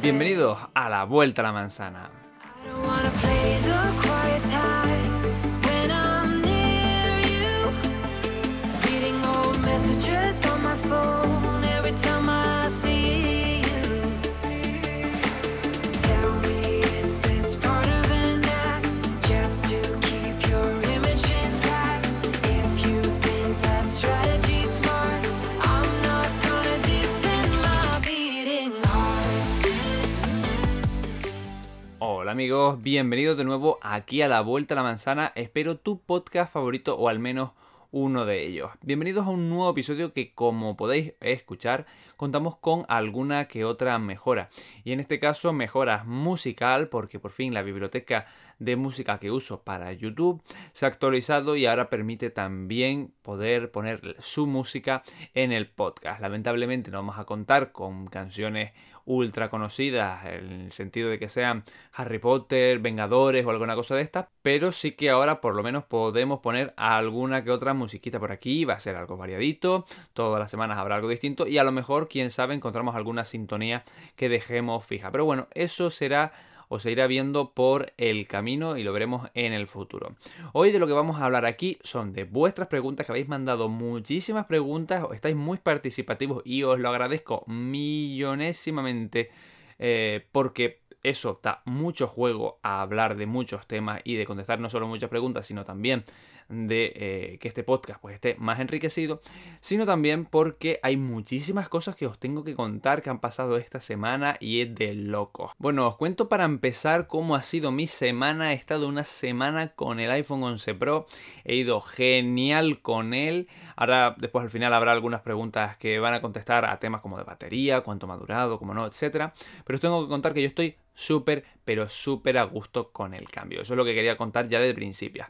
Bienvenidos a la Vuelta a la Manzana. Amigos, bienvenidos de nuevo aquí a la Vuelta a la Manzana. Espero tu podcast favorito o al menos uno de ellos. Bienvenidos a un nuevo episodio que como podéis escuchar contamos con alguna que otra mejora. Y en este caso mejora musical porque por fin la biblioteca de música que uso para YouTube se ha actualizado y ahora permite también poder poner su música en el podcast. Lamentablemente no vamos a contar con canciones ultra conocidas en el sentido de que sean Harry Potter, Vengadores o alguna cosa de esta, pero sí que ahora por lo menos podemos poner alguna que otra musiquita por aquí, va a ser algo variadito, todas las semanas habrá algo distinto y a lo mejor, quién sabe, encontramos alguna sintonía que dejemos fija. Pero bueno, eso será o se irá viendo por el camino y lo veremos en el futuro. Hoy de lo que vamos a hablar aquí son de vuestras preguntas, que habéis mandado muchísimas preguntas, estáis muy participativos y os lo agradezco millonésimamente eh, porque eso da mucho juego a hablar de muchos temas y de contestar no solo muchas preguntas, sino también de eh, que este podcast pues esté más enriquecido, sino también porque hay muchísimas cosas que os tengo que contar que han pasado esta semana y es de locos. Bueno, os cuento para empezar cómo ha sido mi semana. He estado una semana con el iPhone 11 Pro, he ido genial con él. Ahora después al final habrá algunas preguntas que van a contestar a temas como de batería, cuánto me ha durado, cómo no, etcétera. Pero os tengo que contar que yo estoy súper, pero súper a gusto con el cambio. Eso es lo que quería contar ya de principio.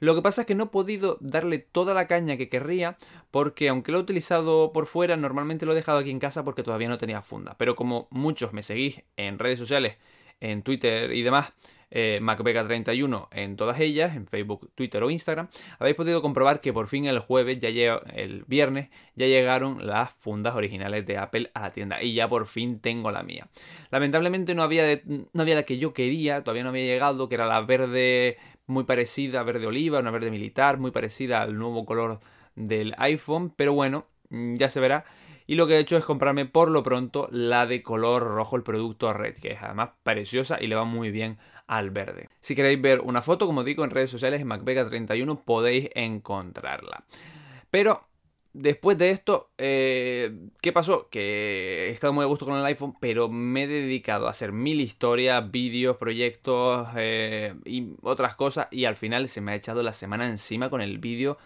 Lo que pasa es que no he podido darle toda la caña que querría porque aunque lo he utilizado por fuera, normalmente lo he dejado aquí en casa porque todavía no tenía funda. Pero como muchos me seguís en redes sociales, en Twitter y demás, eh, MacVega31 en todas ellas, en Facebook, Twitter o Instagram, habéis podido comprobar que por fin el jueves, ya el viernes, ya llegaron las fundas originales de Apple a la tienda y ya por fin tengo la mía. Lamentablemente no había, de- la que yo quería, todavía no había llegado, que era la verde muy parecida, verde oliva, una verde militar, muy parecida al nuevo color del iPhone, pero bueno, mm, ya se verá. Y lo que he hecho es comprarme por lo pronto la de color rojo, el producto Red, que es además preciosa y le va muy bien al verde. Si queréis ver una foto, como digo, en redes sociales en MacVega31 podéis encontrarla. Pero después de esto, eh, ¿qué pasó? Que he estado muy a gusto con el iPhone, pero me he dedicado a hacer mil historias, vídeos, proyectos eh, y otras cosas. Y al final se me ha echado la semana encima con el vídeo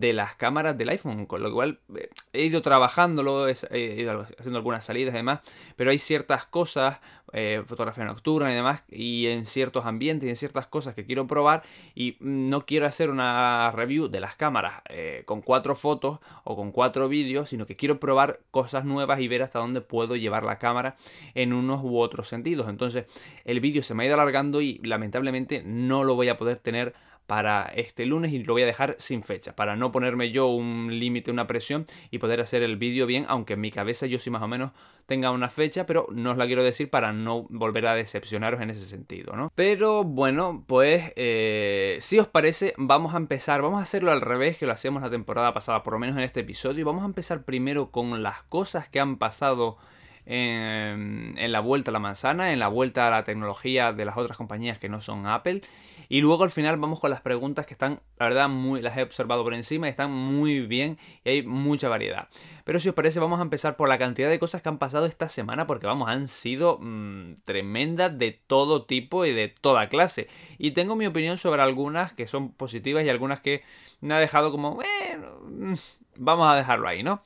de las cámaras del iPhone, con lo cual eh, he ido trabajándolo, he ido haciendo algunas salidas y demás, pero hay ciertas cosas, eh, fotografía nocturna y demás, y en ciertos ambientes y en ciertas cosas que quiero probar y no quiero hacer una review de las cámaras eh, con cuatro fotos o con cuatro vídeos, sino que quiero probar cosas nuevas y ver hasta dónde puedo llevar la cámara en unos u otros sentidos. Entonces el vídeo se me ha ido alargando y lamentablemente no lo voy a poder tener para este lunes y lo voy a dejar sin fecha, para no ponerme yo un límite, una presión y poder hacer el vídeo bien, aunque en mi cabeza yo sí más o menos tenga una fecha, pero no os la quiero decir para no volver a decepcionaros en ese sentido, ¿no? Pero bueno, pues eh, si os parece, vamos a empezar, vamos a hacerlo al revés que lo hacíamos la temporada pasada, por lo menos en este episodio, y vamos a empezar primero con las cosas que han pasado en, en la vuelta a la manzana, en la vuelta a la tecnología de las otras compañías que no son Apple. Y luego al final vamos con las preguntas que están, la verdad, muy, las he observado por encima y están muy bien y hay mucha variedad. Pero si os parece, vamos a empezar por la cantidad de cosas que han pasado esta semana, porque vamos, han sido mmm, tremendas de todo tipo y de toda clase. Y tengo mi opinión sobre algunas que son positivas y algunas que me ha dejado como, bueno, mm, vamos a dejarlo ahí, ¿no?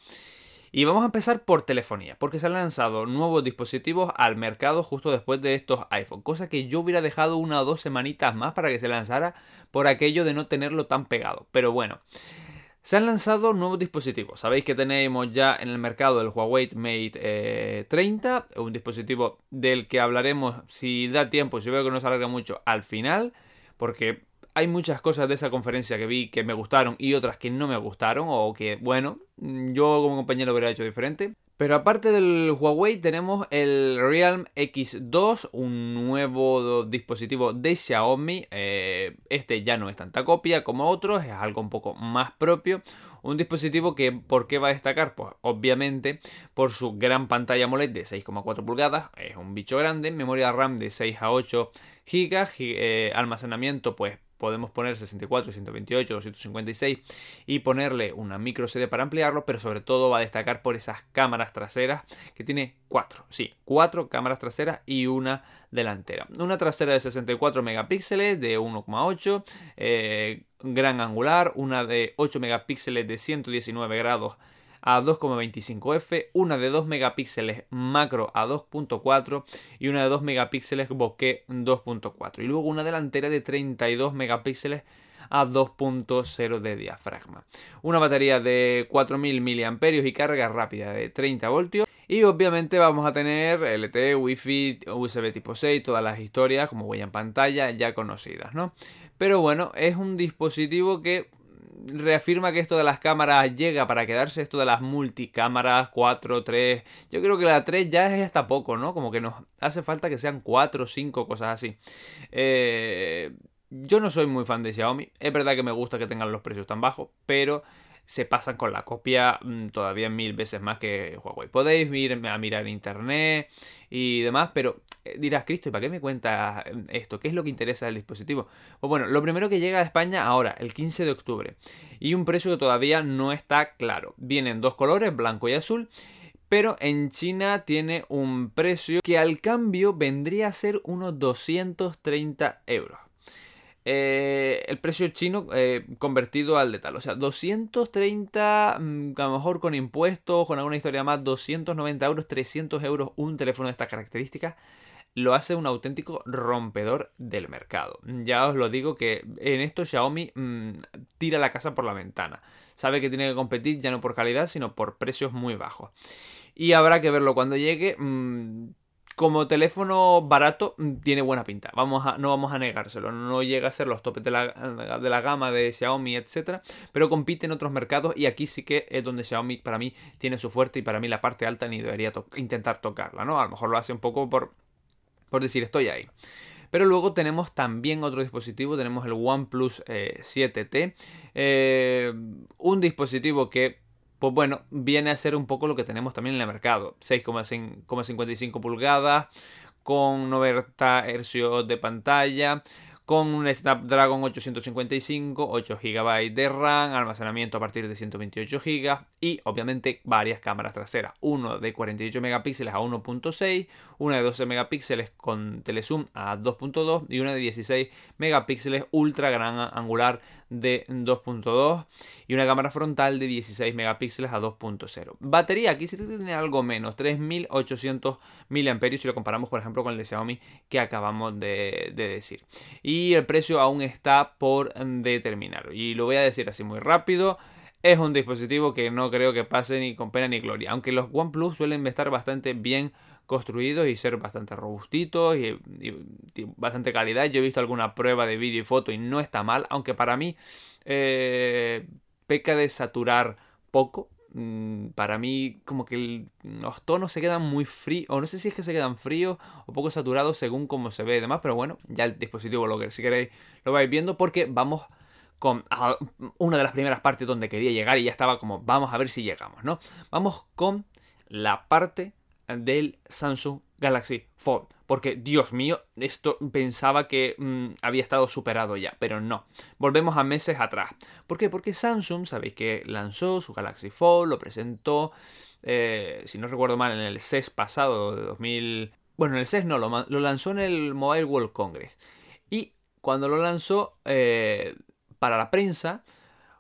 Y vamos a empezar por telefonía, porque se han lanzado nuevos dispositivos al mercado justo después de estos iPhone, cosa que yo hubiera dejado una o dos semanitas más para que se lanzara por aquello de no tenerlo tan pegado. Pero bueno, Se han lanzado nuevos dispositivos. Sabéis que tenemos ya en el mercado el Huawei Mate eh, 30, un dispositivo del que hablaremos si da tiempo, si veo que no se alarga mucho al final, porque hay muchas cosas de esa conferencia que vi que me gustaron y otras que no me gustaron o que, bueno, yo como compañero hubiera hecho diferente. Pero aparte del Huawei tenemos el Realm X2, un nuevo dispositivo de Xiaomi. Eh, este ya no es tanta copia como otros, es algo un poco más propio. Un dispositivo que, ¿por qué va a destacar? Pues obviamente por su gran pantalla AMOLED de 6,4 pulgadas, es un bicho grande, memoria RAM de 6 a 8 GB, eh, almacenamiento pues podemos poner 64, 128, 256 y ponerle una micro CD para ampliarlo, pero sobre todo va a destacar por esas cámaras traseras que tiene cuatro, sí, cuatro cámaras traseras y una delantera. Una trasera de 64 megapíxeles de 1,8, eh, gran angular, una de 8 megapíxeles de 119 grados a 2,25f, una de 2 megapíxeles macro a 2.4 y una de 2 megapíxeles bokeh 2.4 y luego una delantera de 32 megapíxeles a 2.0 de diafragma. Una batería de 4000 mAh y carga rápida de 30 voltios. Y obviamente vamos a tener LTE, Wi-Fi, USB tipo 6, todas las historias como huella en pantalla ya conocidas, ¿no? Pero bueno, es un dispositivo que reafirma que esto de las cámaras llega para quedarse, esto de las multicámaras, 4, 3. Yo creo que la 3 ya es hasta poco, ¿no? Como que nos hace falta que sean 4, 5, cosas así. Eh, yo no soy muy fan de Xiaomi. Es verdad que me gusta que tengan los precios tan bajos, pero se pasan con la copia mm, todavía mil veces más que Huawei. Podéis ir a mirar internet y demás, pero eh, dirás, Cristo, ¿y para qué me cuenta mm, esto? ¿Qué es lo que interesa del dispositivo? Pues bueno, lo primero que llega a España ahora, el 15 de octubre, y un precio que todavía no está claro. Vienen dos colores, blanco y azul. Pero en China tiene un precio que al cambio vendría a ser unos 230 euros. Eh, el precio chino eh, convertido al de tal. O sea, 230, mm, a lo mejor con impuestos, con alguna historia más, 290 euros, 300 euros un teléfono de estas características. Lo hace un auténtico rompedor del mercado. Ya os lo digo que en esto Xiaomi mm, tira la casa por la ventana. Sabe que tiene que competir ya no por calidad, sino por precios muy bajos. Y habrá que verlo cuando llegue. Mm, como teléfono barato mm, tiene buena pinta. Vamos a, no vamos a negárselo. No llega a ser los topes de la, de la gama de Xiaomi, etcétera. Pero compite en otros mercados y aquí sí que es donde Xiaomi para mí tiene su fuerte y para mí la parte alta ni debería intentar tocarla, ¿no? A lo mejor lo hace un poco por, por decir estoy ahí. Pero luego tenemos también otro dispositivo, tenemos el OnePlus 7T, eh, eh, un dispositivo que pues bueno, viene a ser un poco lo que tenemos también en el mercado. 6,55 pulgadas, con 90 Hz de pantalla, con un Snapdragon 855, 8 GB de RAM, almacenamiento a partir de 128 GB y obviamente varias cámaras traseras, uno de 48 megapíxeles a 1.6, una de 12 megapíxeles con telezoom a 2.2 y una de 16 megapíxeles ultra gran angular de 2.2 y una cámara frontal de 16 megapíxeles a 2.0. Batería aquí sí tiene algo menos, 3800 mAh si lo comparamos por ejemplo con el de Xiaomi que acabamos de, de decir. Y el precio aún está por determinar y lo voy a decir así muy rápido. Es un dispositivo que no creo que pase ni con pena ni gloria, aunque los OnePlus suelen estar bastante bien construidos y ser bastante robustitos y, bastante calidad. Yo he visto alguna prueba de vídeo y foto y no está mal, aunque para mí eh, peca de saturar poco. Mm, para mí como que los tonos se quedan muy fríos, o no sé si es que se quedan fríos o poco saturados según cómo se ve y demás, pero bueno, ya el dispositivo lo si queréis lo vais viendo porque vamos con una de las primeras partes donde quería llegar y ya estaba como vamos a ver si llegamos, ¿no? Vamos con la parte del Samsung Galaxy Fold. Porque, Dios mío, esto pensaba que mm, había estado superado ya, pero no. Volvemos a meses atrás. ¿Por qué? Porque Samsung, sabéis que lanzó su Galaxy Fold, lo presentó, eh, si no recuerdo mal, en el CES pasado de 2000... Bueno, en el CES no, lo, lanzó en el Mobile World Congress. Y cuando lo lanzó eh, para la prensa,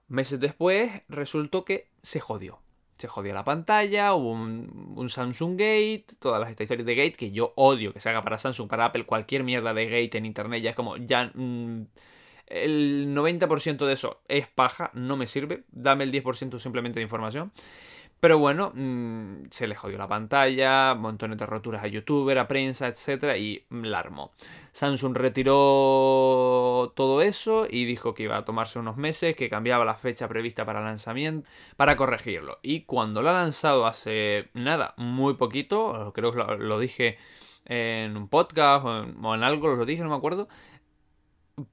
meses después, resultó que se jodió se jodía la pantalla, hubo un, Samsung Gate, todas las historias de Gate que yo odio que se haga para Samsung, para Apple, cualquier mierda de Gate en internet ya es como, ya mm, el 90% de eso es paja, no me sirve, dame el 10% simplemente de información. Pero bueno, mm, se le jodió la pantalla, montones de roturas a youtuber, a prensa, etcétera, y la armó. Samsung retiró todo eso y dijo que iba a tomarse unos meses, que cambiaba la fecha prevista para lanzamiento, para corregirlo. Y cuando lo ha lanzado hace nada, muy poquito, creo que lo, dije en un podcast o en, o en algo, lo dije, no me acuerdo,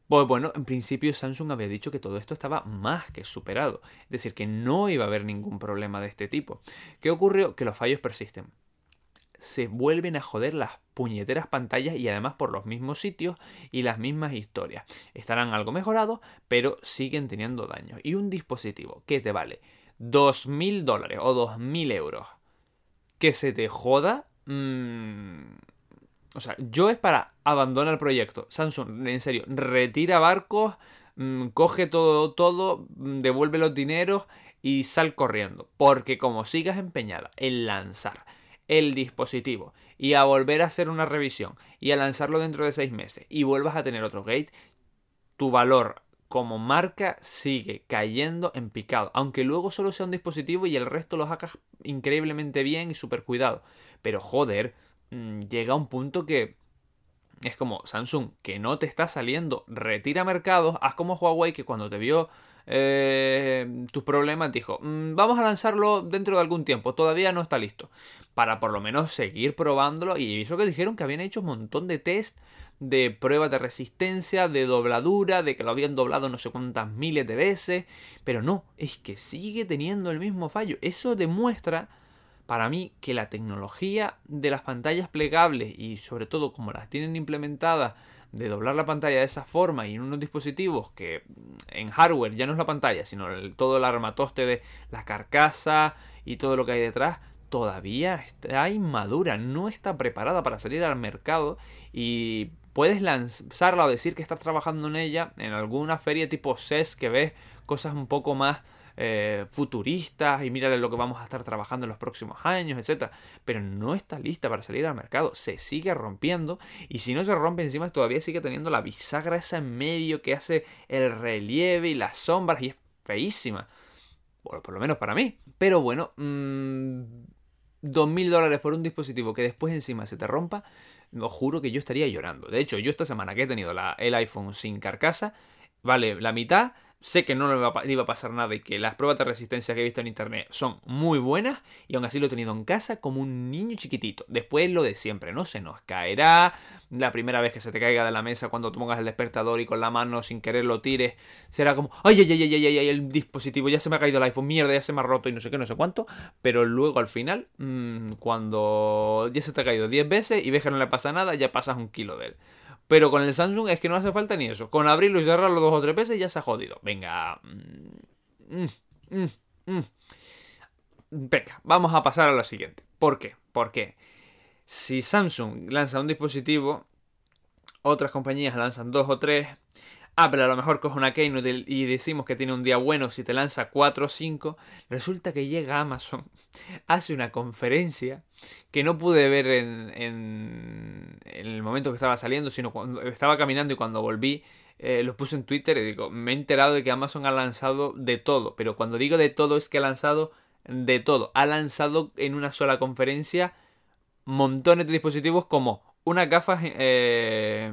pues bueno, en principio Samsung había dicho que todo esto estaba más que superado, es decir, que no iba a haber ningún problema de este tipo. ¿Qué ocurrió? Que los fallos persisten. Se vuelven a joder las puñeteras pantallas y además por los mismos sitios y las mismas historias. Estarán algo mejorados, pero siguen teniendo daños. Y un dispositivo que te vale 2.000 dólares o 2.000 euros, que se te joda... mmm, o sea, yo es para abandonar el proyecto. Samsung, en serio, retira barcos, mmm, coge todo, todo, mm, devuelve los dineros y sal corriendo. Porque como sigas empeñada en lanzar el dispositivo y a volver a hacer una revisión y a lanzarlo dentro de seis meses y vuelvas a tener otro gate, tu valor como marca sigue cayendo en picado. Aunque luego solo sea un dispositivo y el resto lo hagas increíblemente bien y súper cuidado. Pero joder, mm, llega un punto que es como Samsung, que no te está saliendo, retira mercados, haz como Huawei que cuando te vio eh, tus problemas dijo, "Mm, vamos a lanzarlo dentro de algún tiempo, todavía no está listo, para por lo menos seguir probándolo y eso que dijeron que habían hecho un montón de test de pruebas de resistencia, de dobladura, de que lo habían doblado no sé cuántas miles de veces, pero no, es que sigue teniendo el mismo fallo, eso demuestra para mí que la tecnología de las pantallas plegables y sobre todo como las tienen implementadas de doblar la pantalla de esa forma y en unos dispositivos que mm, en hardware ya no es la pantalla, sino todo el armatoste de la carcasa y todo lo que hay detrás, todavía está inmadura, no está preparada para salir al mercado y puedes lanzarla o decir que estás trabajando en ella en alguna feria tipo CES que ves cosas un poco más eh, futuristas y mírale lo que vamos a estar trabajando en los próximos años, etcétera, pero no está lista para salir al mercado, se sigue rompiendo y si no se rompe encima todavía sigue teniendo la bisagra esa en medio que hace el relieve y las sombras y es feísima. Bueno, por lo menos para mí. Pero bueno, mm, dos mil dólares por un dispositivo que después encima se te rompa, os juro que yo estaría llorando. De hecho, yo esta semana que he tenido el iPhone sin carcasa, vale la mitad, sé que no le iba a pasar nada y que las pruebas de resistencia que he visto en internet son muy buenas y aún así lo he tenido en casa como un niño chiquitito. Después lo de siempre, ¿no? Se nos caerá, la primera vez que se te caiga de la mesa cuando tú pongas el despertador y con la mano sin querer lo tires, será como, ay, ay, ay, ay, ay, ay, ay, el dispositivo, ya se me ha caído el iPhone, mierda, ya se me ha roto y no sé qué, no sé cuánto, pero luego al final, mm, cuando ya se te ha caído 10 veces y ves que no le pasa nada, ya pasas un kilo de él. Pero con el Samsung es que no hace falta ni eso. Con abrirlo y cerrarlo dos o tres veces ya se ha jodido. Venga. mm, mm, mm. Venga, vamos a pasar a lo siguiente. ¿Por qué? Porque si Samsung lanza un dispositivo, otras compañías lanzan dos o tres. Apple a lo mejor coge una Keynote y decimos que tiene un día bueno si te lanza 4 o 5. Resulta que llega Amazon, hace una conferencia que no pude ver en, en- en el momento que estaba saliendo, sino cuando estaba caminando y cuando volví eh, lo puse en Twitter y digo, me he enterado de que Amazon ha lanzado de todo, pero cuando digo de todo es que ha lanzado de todo. Ha lanzado en una sola conferencia montones de dispositivos como unas gafas eh,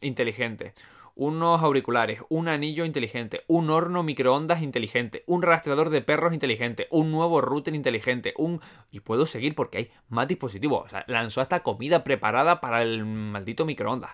inteligentes, unos auriculares, un anillo inteligente, un horno microondas inteligente, un rastreador de perros inteligente, un nuevo router inteligente, un... Y puedo seguir porque hay más dispositivos. O sea, lanzó hasta comida preparada para el maldito microondas.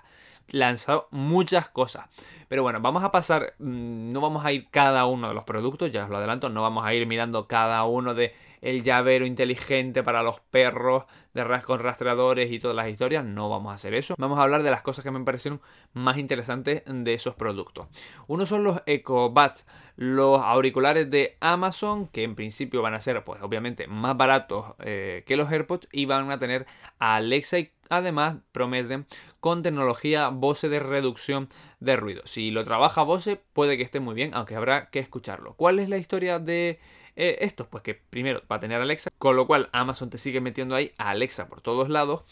Lanzó muchas cosas. Pero bueno, vamos a pasar, mm, no vamos a ir cada uno de los productos, ya os lo adelanto, no vamos a ir mirando cada uno de el llavero inteligente para los perros de ras con rastreadores y todas las historias, no vamos a hacer eso. Vamos a hablar de las cosas que me parecieron más interesantes de esos productos. Uno son los EcoBuds, los auriculares de Amazon, que en principio van a ser, pues obviamente, más baratos eh, que los AirPods y van a tener a Alexa y además prometen con tecnología Bose de reducción de ruido. Si lo trabaja Bose, puede que esté muy bien, aunque habrá que escucharlo. ¿Cuál es la historia de Eh, estos, pues que primero va a tener Alexa, con lo cual Amazon te sigue metiendo ahí a Alexa por todos lados.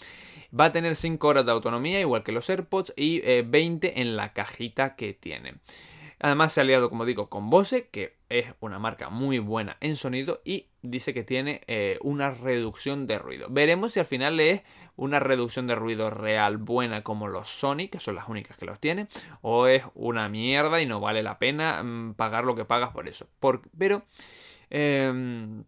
Va a tener 5 horas de autonomía, igual que los AirPods, y 20 en la cajita que tiene. Además se ha aliado, como digo, con Bose, que es una marca muy buena en sonido y dice que tiene eh, una reducción de ruido. Veremos si al final es una reducción de ruido real buena como los Sony, que son las únicas que los tienen, o es una mierda y no vale la pena mm, pagar lo que pagas por eso. pero em,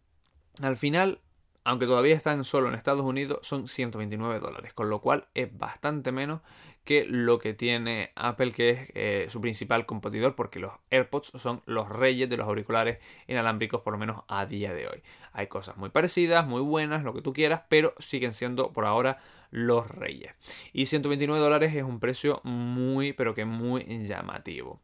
al final aunque todavía están solo en Estados Unidos, son 129 dólares, con lo cual es bastante menos que lo que tiene Apple, que es eh, su principal competidor, porque los AirPods son los reyes de los auriculares inalámbricos, por lo menos a día de hoy. Hay cosas muy parecidas, muy buenas, lo que tú quieras, pero siguen siendo por ahora los reyes. Y 129 dólares es un precio muy, pero que muy llamativo.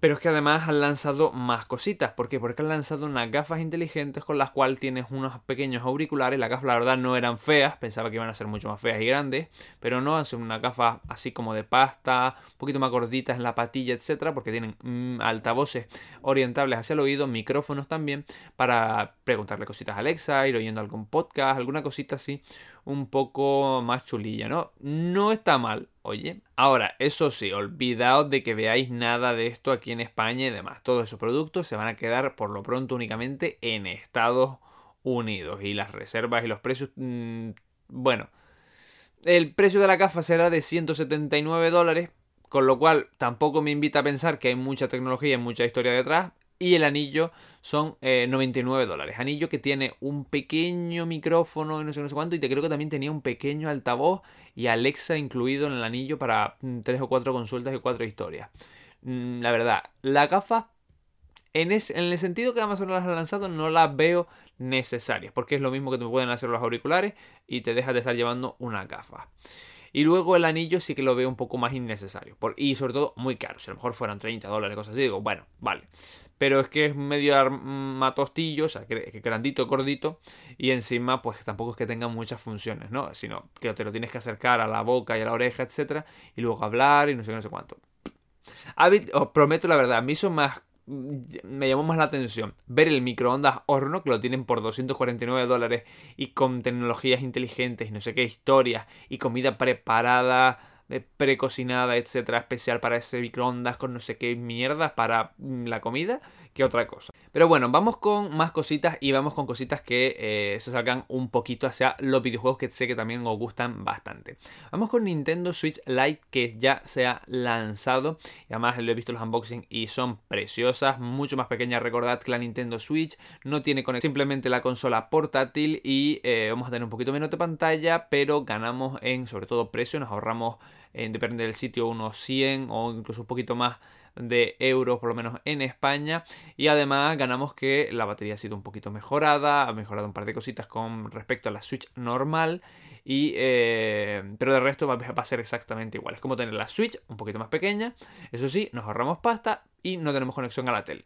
Pero es que además han lanzado más cositas. ¿Por qué? Porque han lanzado unas gafas inteligentes con las cuales tienes unos pequeños auriculares. Las gafas, la verdad, no eran feas. Pensaba que iban a ser mucho más feas y grandes. Pero no, son unas gafas así como de pasta, un poquito más gorditas en la patilla, etcétera. Porque tienen mm, altavoces orientables hacia el oído, micrófonos también. Para preguntarle cositas a Alexa, ir oyendo algún podcast, alguna cosita así un poco más chulilla, ¿no? No está mal, oye. Ahora, eso sí, olvidaos de que veáis nada de esto aquí en España y demás. Todos esos productos se van a quedar por lo pronto únicamente en Estados Unidos. Y las reservas y los precios... Mmm, bueno, el precio de la gafa será de 179 dólares. Con lo cual tampoco me invita a pensar que hay mucha tecnología y mucha historia detrás y el anillo son 99 eh, dólares. Anillo que tiene un pequeño micrófono y no sé, no sé cuánto. Y te creo que también tenía un pequeño altavoz y Alexa incluido en el anillo para 3 mm, o 4 consultas y 4 historias. Mm, la verdad, la gafa, en, en el sentido que Amazon las ha lanzado, no las veo necesarias. Porque es lo mismo que te pueden hacer los auriculares y te dejas de estar llevando una gafa. Y luego el anillo sí que lo veo un poco más innecesario. y sobre todo muy caro. Si a lo mejor fueran 30 dólares, cosas así, digo, bueno, vale pero es que es medio matostillo, o sea, que grandito, gordito, y encima, pues tampoco es que tenga muchas funciones, ¿no? Sino que te lo tienes que acercar a la boca y a la oreja, etcétera, y luego hablar y no sé qué, no sé cuánto. os prometo la verdad, a mí son más me llamó más la atención ver el microondas horno que lo tienen por 249 dólares y con tecnologías inteligentes y no sé qué historias y comida preparada precocinada, etcétera, especial para ese microondas con no sé qué mierda para mm, la comida que otra cosa. Pero bueno, vamos con más cositas y vamos con cositas que eh, se salgan un poquito hacia los videojuegos que sé que también os gustan bastante. Vamos con Nintendo Switch Lite que ya se ha lanzado y además lo he visto los unboxing y son preciosas, mucho más pequeñas. Recordad que la Nintendo Switch no tiene conexión, simplemente la consola portátil y eh, vamos a tener un poquito menos de pantalla, pero ganamos en sobre todo precio, nos ahorramos depende del sitio, unos 100 o incluso un poquito más de euros, por lo menos en España. Y además ganamos que la batería ha sido un poquito mejorada, ha mejorado un par de cositas con respecto a la Switch normal. Y, eh, pero de resto va, a ser exactamente igual. Es como tener la Switch un poquito más pequeña. Eso sí, nos ahorramos pasta y no tenemos conexión a la tele.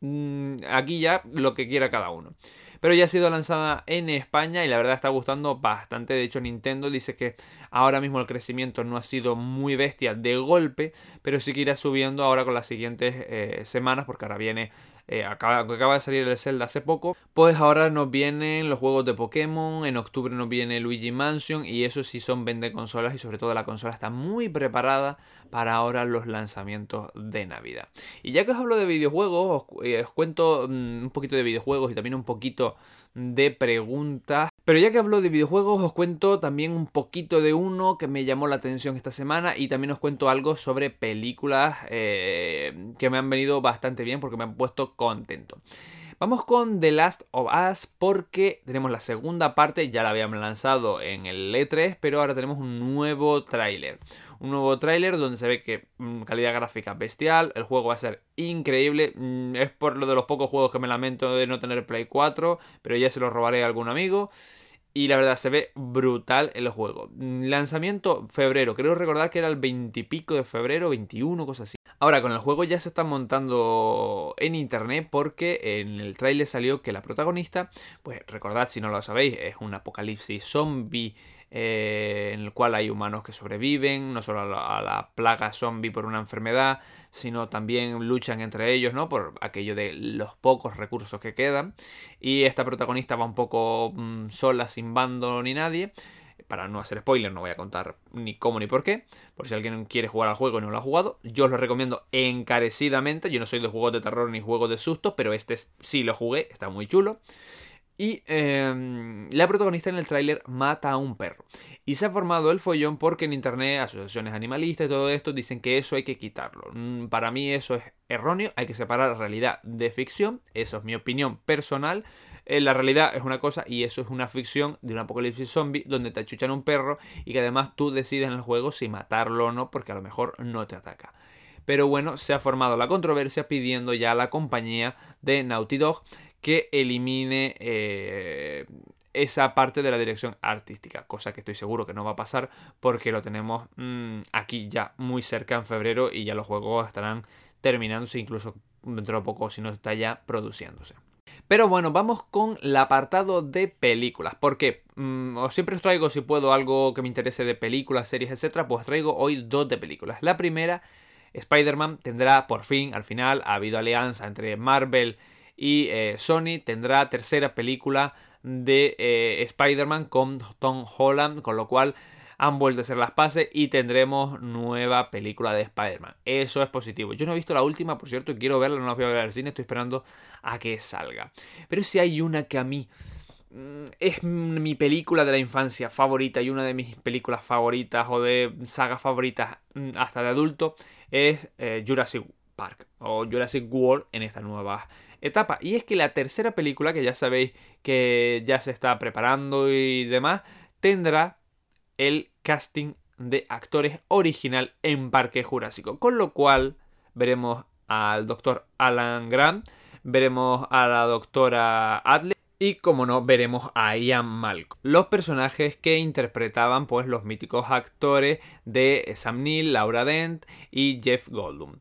Mm, aquí ya lo que quiera cada uno pero ya ha sido lanzada en España y la verdad está gustando bastante. De hecho, Nintendo dice que ahora mismo el crecimiento no ha sido muy bestia de golpe, pero sí que irá subiendo ahora con las siguientes eh, semanas, porque ahora viene eh, acaba, acaba de salir el Zelda hace poco, pues ahora nos vienen los juegos de Pokémon, en octubre nos viene Luigi Mansion y eso sí son vende consolas y sobre todo la consola está muy preparada para ahora los lanzamientos de Navidad. Y ya que os hablo de videojuegos, os, eh, cuento mm, un poquito de videojuegos y también un poquito de preguntas. Pero ya que hablo de videojuegos, os cuento también un poquito de uno que me llamó la atención esta semana y también os cuento algo sobre películas eh, que me han venido bastante bien porque me han puesto contento. Vamos con The Last of Us porque tenemos la segunda parte, ya la habíamos lanzado en el E3, pero ahora tenemos un nuevo tráiler. Un nuevo tráiler donde se ve que mm, calidad gráfica bestial, el juego va a ser increíble, mm, es por lo de los pocos juegos que me lamento de no tener Play 4, pero ya se lo robaré a algún amigo. Y la verdad, se ve brutal el juego. Lanzamiento febrero, creo recordar que era el 20 y pico de febrero, 21, cosas así. Ahora, con el juego ya se está montando en internet porque en el trailer salió que la protagonista, pues recordad si no lo sabéis, es un apocalipsis zombie eh, en el cual hay humanos que sobreviven, no solo a la, plaga zombie por una enfermedad, sino también luchan entre ellos, ¿no? Por aquello de los pocos recursos que quedan. Y esta protagonista va un poco mm, sola, sin bando ni nadie. Para no hacer spoiler, no voy a contar ni cómo ni por qué. Por si alguien quiere jugar al juego y no lo ha jugado. Yo os lo recomiendo encarecidamente. Yo no soy de juegos de terror ni juegos de susto, pero este sí lo jugué, está muy chulo. Y eh, la protagonista en el tráiler mata a un perro. Y se ha formado el follón porque en internet, asociaciones animalistas y todo esto dicen que eso hay que quitarlo. Mm, Para mí eso es erróneo, hay que separar realidad de ficción. Eso es mi opinión personal. Eh, La realidad es una cosa y eso es una ficción de un apocalipsis zombie donde te achuchan un perro y que además tú decides en el juego si matarlo o no porque a lo mejor no te ataca. Pero bueno, se ha formado la controversia pidiendo ya a la compañía de Naughty Dog que elimine eh, esa parte de la dirección artística, cosa que estoy seguro que no va a pasar porque lo tenemos mm, aquí ya muy cerca en febrero y ya los juegos estarán terminándose incluso dentro de poco si no está ya produciéndose. Pero bueno, vamos con el apartado de películas. Porque mm, siempre os traigo, si puedo, algo que me interese de películas, series, etcétera. Pues traigo hoy dos de películas. La primera, Spider-Man tendrá por fin, al final, ha habido alianza entre Marvel y eh, Sony. Tendrá tercera película de eh, Spider-Man con Tom Holland. Con lo cual han vuelto a hacer las paces y tendremos nueva película de Spider-Man. Eso es positivo. Yo no he visto la última, por cierto, y quiero verla, no la voy a ver al cine, estoy esperando a que salga. Pero si hay una que a mí mm, es mi película de la infancia favorita y una de mis películas favoritas o de sagas favoritas mm, hasta de adulto es eh, Jurassic Park o Jurassic World en esta nueva etapa. Y es que la tercera película, que ya sabéis que ya se está preparando y demás, tendrá el casting de actores original en Parque Jurásico. Con lo cual veremos al doctor Alan Grant, veremos a la doctora Adler y como no veremos a Ian Malcolm. Los personajes que interpretaban pues los míticos actores de Sam Neill, Laura Dent y Jeff Goldblum.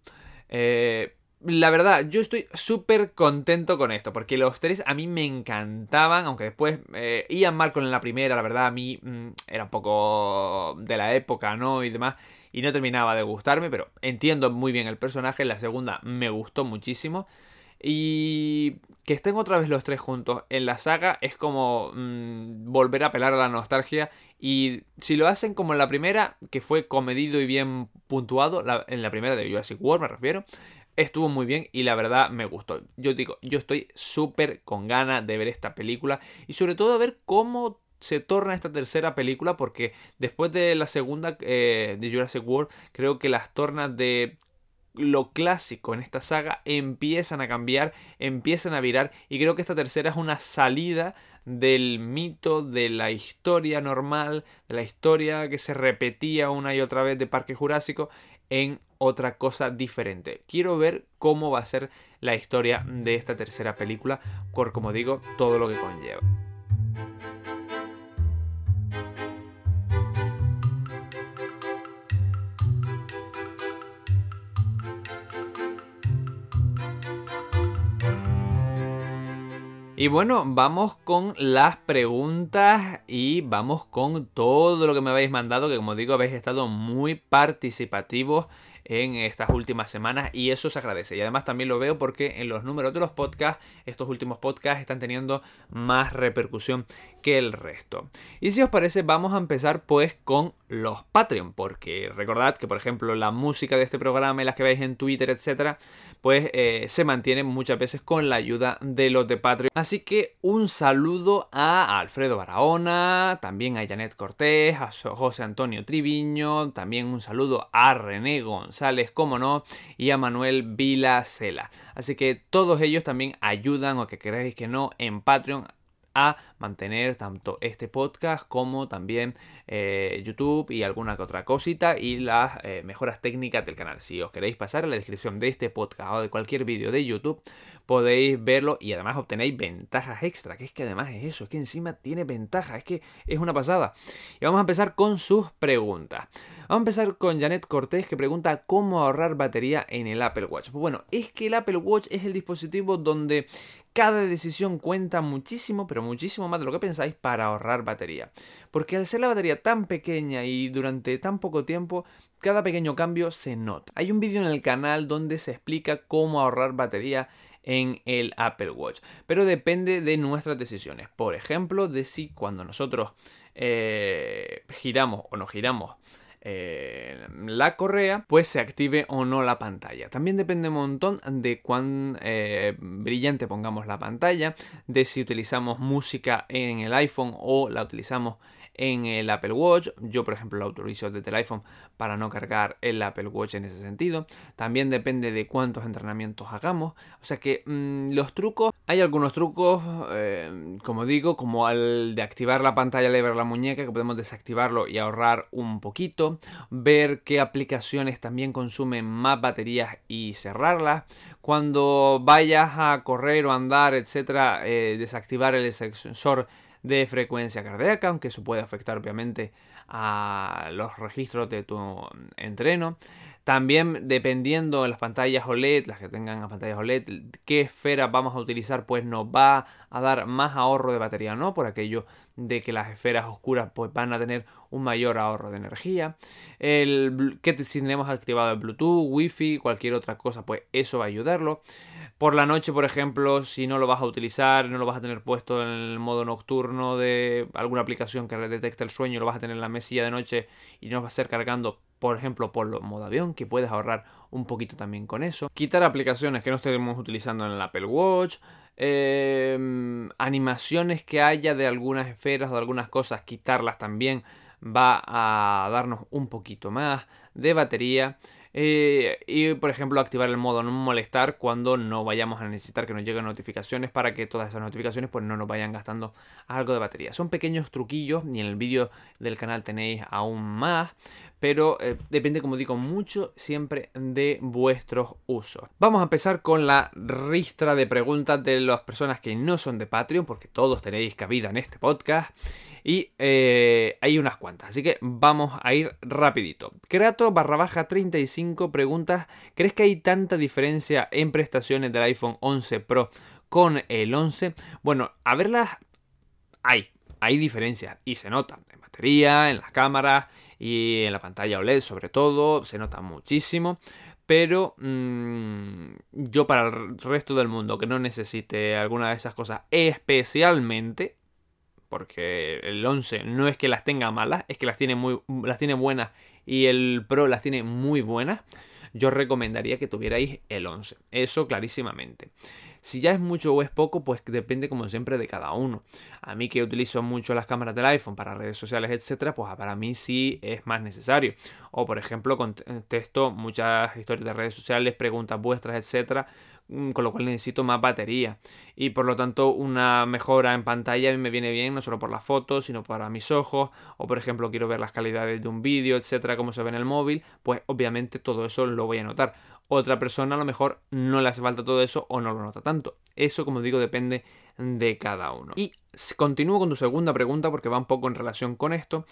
Eh, la verdad, yo estoy súper contento con esto, porque los tres a mí me encantaban, aunque después eh, Ian Malcolm en la primera, la verdad, a mí mm, era un poco de la época, ¿no? Y demás, y no terminaba de gustarme, pero entiendo muy bien el personaje, la segunda me gustó muchísimo. Y que estén otra vez los tres juntos en la saga es como mm, volver a apelar a la nostalgia. Y si lo hacen como en la primera, que fue comedido y bien puntuado, en la primera de Jurassic World me refiero, estuvo muy bien y la verdad me gustó. Yo digo, yo estoy súper con ganas de ver esta película y sobre todo ver cómo se torna esta tercera película porque después de la segunda eh, de Jurassic World creo que las tornas de lo clásico en esta saga empiezan a cambiar, empiezan a virar y creo que esta tercera es una salida del mito de la historia normal, de la historia que se repetía una y otra vez de Parque Jurásico en otra cosa diferente. Quiero ver cómo va a ser la historia de esta tercera película, por como digo, todo lo que conlleva. Y bueno, vamos con las preguntas y vamos con todo lo que me habéis mandado, que como digo habéis estado muy participativos en estas últimas semanas y eso se agradece. Y además también lo veo porque en los números de los podcasts, estos últimos podcasts están teniendo más repercusión que el resto. Y si os parece, vamos a empezar pues con los Patreon, porque recordad que por ejemplo la música de este programa y las que veis en Twitter, etcétera, pues eh, se mantiene muchas veces con la ayuda de los de Patreon. Así que un saludo a Alfredo Barahona, también a Janet Cortés, a José Antonio Triviño, también un saludo a René González, como no, y a Manuel Vilacela. Así que todos ellos también ayudan, o que queráis que no, en Patreon a mantener tanto este podcast como también eh, YouTube y alguna que otra cosita y las eh, mejoras técnicas del canal. Si os queréis pasar en la descripción de este podcast o de cualquier vídeo de YouTube, podéis verlo y además obtenéis ventajas extra, que es que además es eso, es que encima tiene ventajas, es que es una pasada. Y vamos a empezar con sus preguntas. Vamos a empezar con Janet Cortés que pregunta cómo ahorrar batería en el Apple Watch. Pues bueno, es que el Apple Watch es el dispositivo donde cada decisión cuenta muchísimo, pero muchísimo más de lo que pensáis para ahorrar batería. Porque al ser la batería tan pequeña y durante tan poco tiempo, cada pequeño cambio se nota. Hay un vídeo en el canal donde se explica cómo ahorrar batería en el Apple Watch. Pero depende de nuestras decisiones. Por ejemplo, de si cuando nosotros eh, giramos o no giramos eh, la correa, pues se active o no la pantalla. También depende un montón de cuán eh, brillante pongamos la pantalla, de si utilizamos música en el iPhone o la utilizamos en el Apple Watch. Yo, por ejemplo, lo autorizo desde el iPhone para no cargar el Apple Watch en ese sentido. También depende de cuántos entrenamientos hagamos. O sea que mm, los trucos, hay algunos trucos, eh, como digo, como al de activar la pantalla al ver la muñeca, que podemos desactivarlo y ahorrar un poquito. Ver qué aplicaciones también consumen más baterías y cerrarlas. Cuando vayas a correr o andar, etcétera, eh, desactivar el sensor de frecuencia cardíaca, aunque eso puede afectar obviamente a los registros de tu entreno. También dependiendo de las pantallas OLED, las que tengan las pantallas OLED, qué esfera vamos a utilizar, pues nos va a dar más ahorro de batería, ¿no? Por aquello de que las esferas oscuras pues van a tener un mayor ahorro de energía. El, que si tenemos activado el Bluetooth, Wi-Fi, cualquier otra cosa, pues eso va a ayudarlo. Por la noche, por ejemplo, si no lo vas a utilizar, no lo vas a tener puesto en el modo nocturno de alguna aplicación que detecte el sueño, lo vas a tener en la mesilla de noche y no va a estar cargando, por ejemplo, por modo avión, que puedes ahorrar un poquito también con eso. Quitar aplicaciones que no estemos utilizando en el Apple Watch. Em, animaciones que haya de algunas esferas o de algunas cosas, quitarlas también va a darnos un poquito más de batería. Eh, y por ejemplo activar el modo no molestar cuando no vayamos a necesitar que nos lleguen notificaciones para que todas esas notificaciones pues no nos vayan gastando algo de batería. Son pequeños truquillos y en el vídeo del canal tenéis aún más. Pero eh, depende, como digo, mucho siempre de vuestros usos. Vamos a empezar con la ristra de preguntas de las personas que no son de Patreon, porque todos tenéis cabida en este podcast. Y eh, hay unas cuantas, así que vamos a ir rapidito. Creato barra baja 35 preguntas, ¿crees que hay tanta diferencia en prestaciones del iPhone 11 Pro con el 11? Bueno, a verlas hay, hay diferencias y se nota en batería, en las cámaras y en la pantalla OLED sobre todo, se nota muchísimo. Pero mmm, yo para el resto del mundo que no necesite alguna de esas cosas, especialmente porque el 11 no es que las tenga malas, es que las tiene, muy, las tiene buenas y el Pro las tiene muy buenas, yo recomendaría que tuvierais el 11. Eso clarísimamente. Si ya es mucho o es poco, pues depende como siempre de cada uno. A mí que utilizo mucho las cámaras del iPhone para redes sociales, etcétera, pues para mí sí es más necesario. O por ejemplo, contesto muchas historias de redes sociales, preguntas vuestras, etcétera, Mm, con lo cual necesito más batería y por lo tanto una mejora en pantalla me viene bien no solo por las fotos sino para mis ojos o por ejemplo quiero ver las calidades de un vídeo etcétera como se ve en el móvil pues obviamente todo eso lo voy a notar otra persona a lo mejor no le hace falta todo eso o no lo nota tanto eso como digo depende de cada uno. Y continúo con tu segunda pregunta porque va un poco en relación con esto.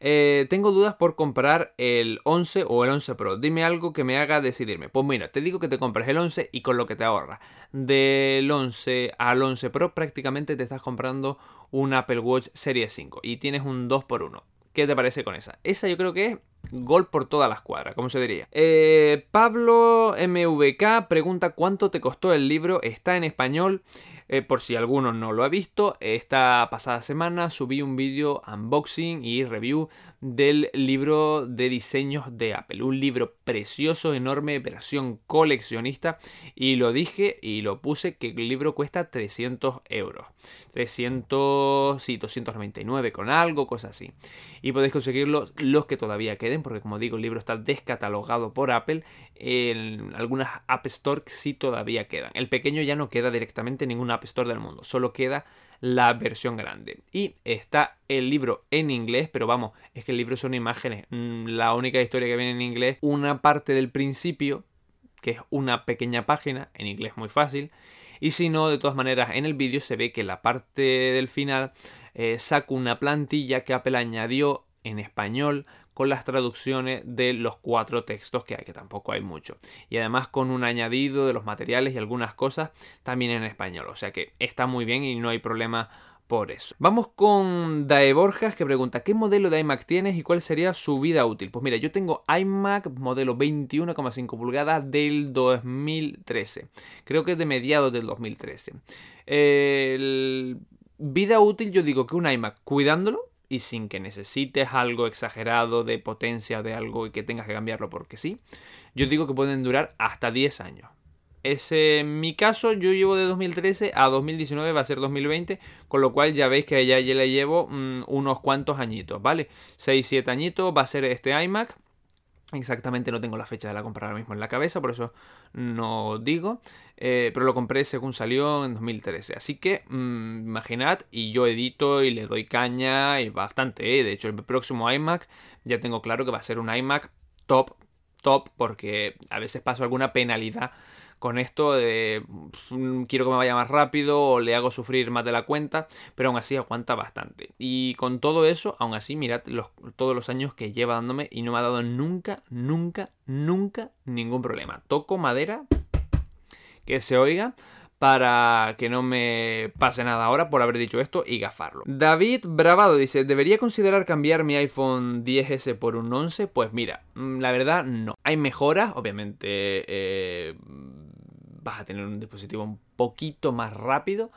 Eh, tengo dudas por comprar el 11 o el 11 Pro. Dime algo que me haga decidirme. Pues mira, te digo que te compres el 11 y con lo que te ahorra. Del 11 al 11 Pro prácticamente te estás comprando un Apple Watch Series 5 y tienes un 2x1. ¿Qué te parece con esa? Esa yo creo que es gol por todas las cuadras, como se diría. Eh, Pablo MVK pregunta cuánto te costó el libro. Está en español. Eh, por si alguno no lo ha visto, esta pasada semana subí un vídeo unboxing y review del libro de diseños de Apple. Un libro precioso, enorme, versión coleccionista. Y lo dije y lo puse que el libro cuesta 300 euros. 300, sí, 299 con algo, cosas así. Y podéis conseguirlo los que todavía queden, porque como digo, el libro está descatalogado por Apple. En algunas App Store sí todavía quedan. El pequeño ya no queda directamente en ninguna App Store del mundo. Solo queda la versión grande. Y está el libro en inglés, pero vamos, es que el libro son imágenes. Mm, la única historia que viene en inglés, una parte del principio, que es una pequeña página, en inglés muy fácil. Y si no, de todas maneras, en el vídeo se ve que la parte del final eh, saca una plantilla que Apple añadió en español con las traducciones de los cuatro textos que hay, que tampoco hay mucho. Y además con un añadido de los materiales y algunas cosas también en español. O sea que está muy bien y no hay problema por eso. Vamos con Dae Borjas que pregunta ¿qué modelo de iMac tienes y cuál sería su vida útil? Pues mira, yo tengo iMac modelo 21,5 pulgadas del 2013. Creo que es de mediados del 2013. El... Vida útil yo digo que un iMac cuidándolo y sin que necesites algo exagerado de potencia de algo y que tengas que cambiarlo porque sí, yo digo que pueden durar hasta 10 años. Ese, en mi caso, yo llevo de 2013 a 2019, va a ser 2020, con lo cual ya veis que ya, ya le llevo mm, unos cuantos añitos, ¿vale? 6-7 añitos va a ser este iMac. Exactamente no tengo la fecha de la compra ahora mismo en la cabeza, por eso no digo. Eh, pero lo compré según salió en 2013. Así que mm, imaginad, y yo edito y le doy caña y bastante. ¿eh? De hecho, el próximo iMac ya tengo claro que va a ser un iMac top, top, porque a veces paso alguna penalidad con esto de mm, quiero que me vaya más rápido o le hago sufrir más de la cuenta, pero aún así aguanta bastante. Y con todo eso, aún así, mirad todos los años que lleva dándome y no me ha dado nunca, nunca, nunca ningún problema. Toco madera, que se oiga para que no me pase nada ahora por haber dicho esto y gafarlo. David Bravado dice, ¿debería considerar cambiar mi iPhone 10S por un 11? Pues mira, mm, la verdad no. Hay mejoras, obviamente eh, vas a tener un dispositivo un poquito más rápido,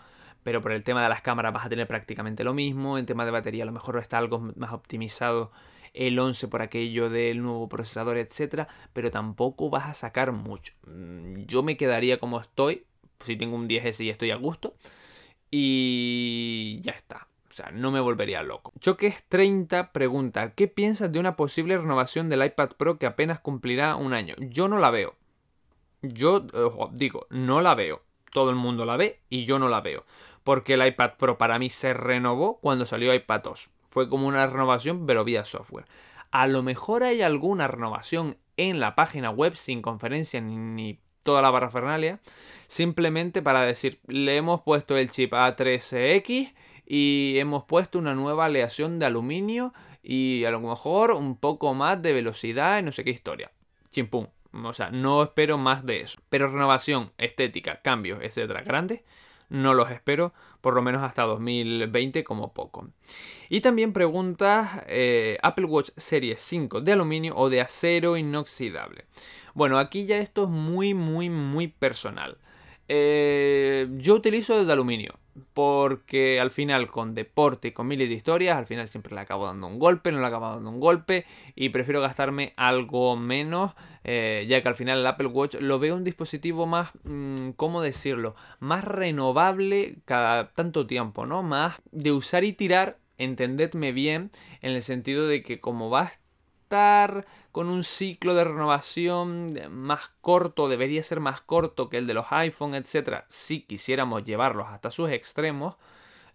pero por el tema de las cámaras vas a tener prácticamente lo mismo. En tema de batería a lo mejor está algo más optimizado el 11 por aquello del nuevo procesador, etcétera, pero tampoco vas a sacar mucho. Mm, yo me quedaría como estoy, si tengo un 10S y estoy a gusto, y ya está. O sea, no me volvería loco. Choques 30 pregunta, ¿qué piensas de una posible renovación del iPad Pro que apenas cumplirá un año? Yo no la veo. Yo digo, no la veo. Todo el mundo la ve y yo no la veo. Porque el iPad Pro para mí se renovó cuando salió iPad 2. Fue como una renovación pero vía software. A lo mejor hay alguna renovación en la página web sin conferencia ni, toda la parafernalia. Simplemente para decir, le hemos puesto el chip A13X y hemos puesto una nueva aleación de aluminio y a lo mejor un poco más de velocidad y no sé qué historia. Chimpum. O sea, no espero más de eso. Pero renovación, estética, cambios, etcétera, grandes, no los espero, por lo menos hasta 2020 como poco. Y también preguntas eh, Apple Watch Series 5 de aluminio o de acero inoxidable. Bueno, aquí ya esto es muy, muy, muy personal. Eh, yo utilizo de aluminio porque al final con deporte y con miles de historias, al final siempre le acabo dando un golpe, no le acabo dando un golpe y prefiero gastarme algo menos, eh, ya que al final el Apple Watch lo veo un dispositivo más, mm, ¿cómo decirlo? Más renovable cada tanto tiempo, ¿no? Más de usar y tirar, entendedme bien, en el sentido de que como va con un ciclo de renovación más corto, debería ser más corto que el de los iPhone, etc. Si quisiéramos llevarlos hasta sus extremos,